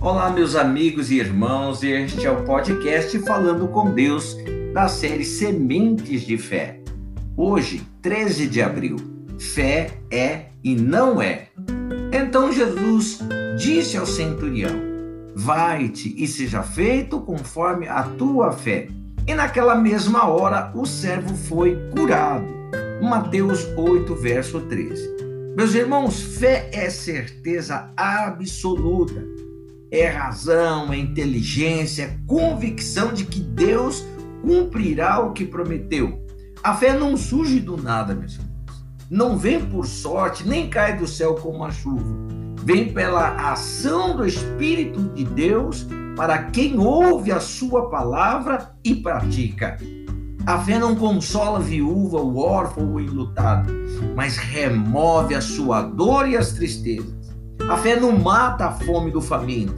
Olá, meus amigos e irmãos, este é o podcast Falando com Deus da série Sementes de Fé. Hoje, 13 de abril, fé é e não é. Então Jesus disse ao centurião: Vai-te e seja feito conforme a tua fé. E naquela mesma hora o servo foi curado. Mateus 8, verso 13. Meus irmãos, fé é certeza absoluta é razão, é inteligência, é convicção de que Deus cumprirá o que prometeu. A fé não surge do nada, meus irmãos. Não vem por sorte, nem cai do céu como a chuva. Vem pela ação do Espírito de Deus para quem ouve a sua palavra e pratica. A fé não consola a viúva, o órfão ou o enlutado, mas remove a sua dor e as tristezas a fé não mata a fome do faminto,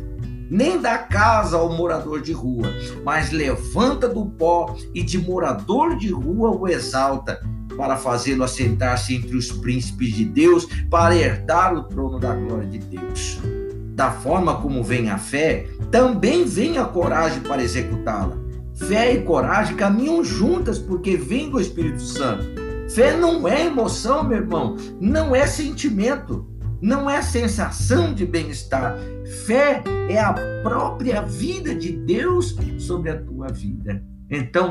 nem dá casa ao morador de rua, mas levanta do pó e de morador de rua o exalta, para fazê-lo assentar-se entre os príncipes de Deus, para herdar o trono da glória de Deus. Da forma como vem a fé, também vem a coragem para executá-la. Fé e coragem caminham juntas porque vem do Espírito Santo. Fé não é emoção, meu irmão, não é sentimento não é sensação de bem-estar. Fé é a própria vida de Deus sobre a tua vida. Então,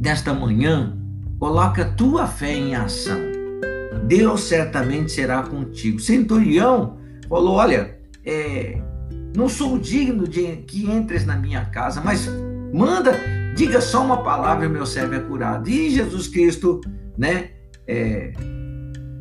nesta manhã, coloca tua fé em ação. Deus certamente será contigo. Centurião falou: Olha, é, não sou digno de que entres na minha casa, mas manda, diga só uma palavra, meu servo é curado. E Jesus Cristo, né? É,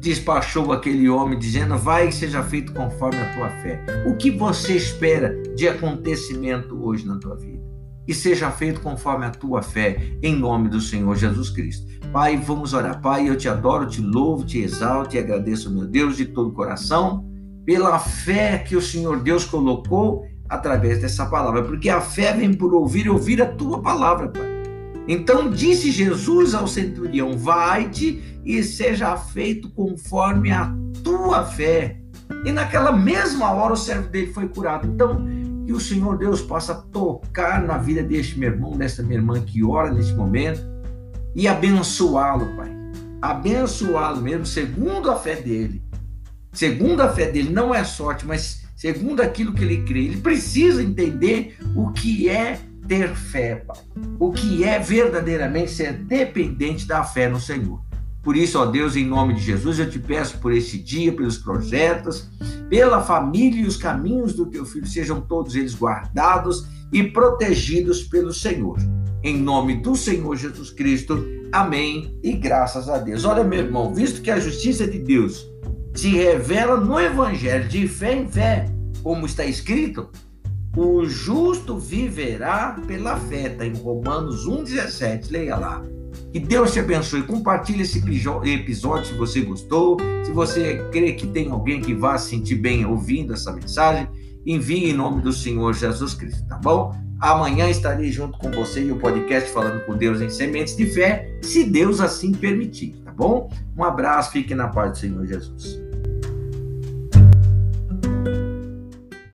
despachou aquele homem, dizendo: Vai e seja feito conforme a tua fé. O que você espera de acontecimento hoje na tua vida? E seja feito conforme a tua fé, em nome do Senhor Jesus Cristo. Pai, vamos orar. Pai, eu te adoro, te louvo, te exalto e agradeço, meu Deus, de todo o coração, pela fé que o Senhor Deus colocou através dessa palavra, porque a fé vem por ouvir e ouvir a tua palavra, Pai. Então disse Jesus ao centurião: Vai-te e seja feito conforme a tua fé. E naquela mesma hora o servo dele foi curado. Então, que o Senhor Deus possa tocar na vida deste meu irmão, desta minha irmã que ora neste momento e abençoá-lo, Pai. Abençoá-lo mesmo, segundo a fé dele. Segundo a fé dele, não é sorte, mas segundo aquilo que ele crê. Ele precisa entender o que é ter fé, Pai. O que é verdadeiramente ser dependente da fé no Senhor. Por isso, ó Deus, em nome de Jesus, eu te peço por esse dia, pelos projetos, pela família e os caminhos do teu filho, sejam todos eles guardados e protegidos pelo Senhor. Em nome do Senhor Jesus Cristo, amém e graças a Deus. Olha, meu irmão, visto que a justiça de Deus se revela no Evangelho de fé em fé, como está escrito, o justo viverá pela fé, está em Romanos 1,17, leia lá. Que Deus te abençoe. Compartilhe esse episódio se você gostou. Se você crê que tem alguém que vá se sentir bem ouvindo essa mensagem, envie em nome do Senhor Jesus Cristo, tá bom? Amanhã estarei junto com você e o podcast Falando com Deus em Sementes de Fé, se Deus assim permitir, tá bom? Um abraço, fique na paz do Senhor Jesus.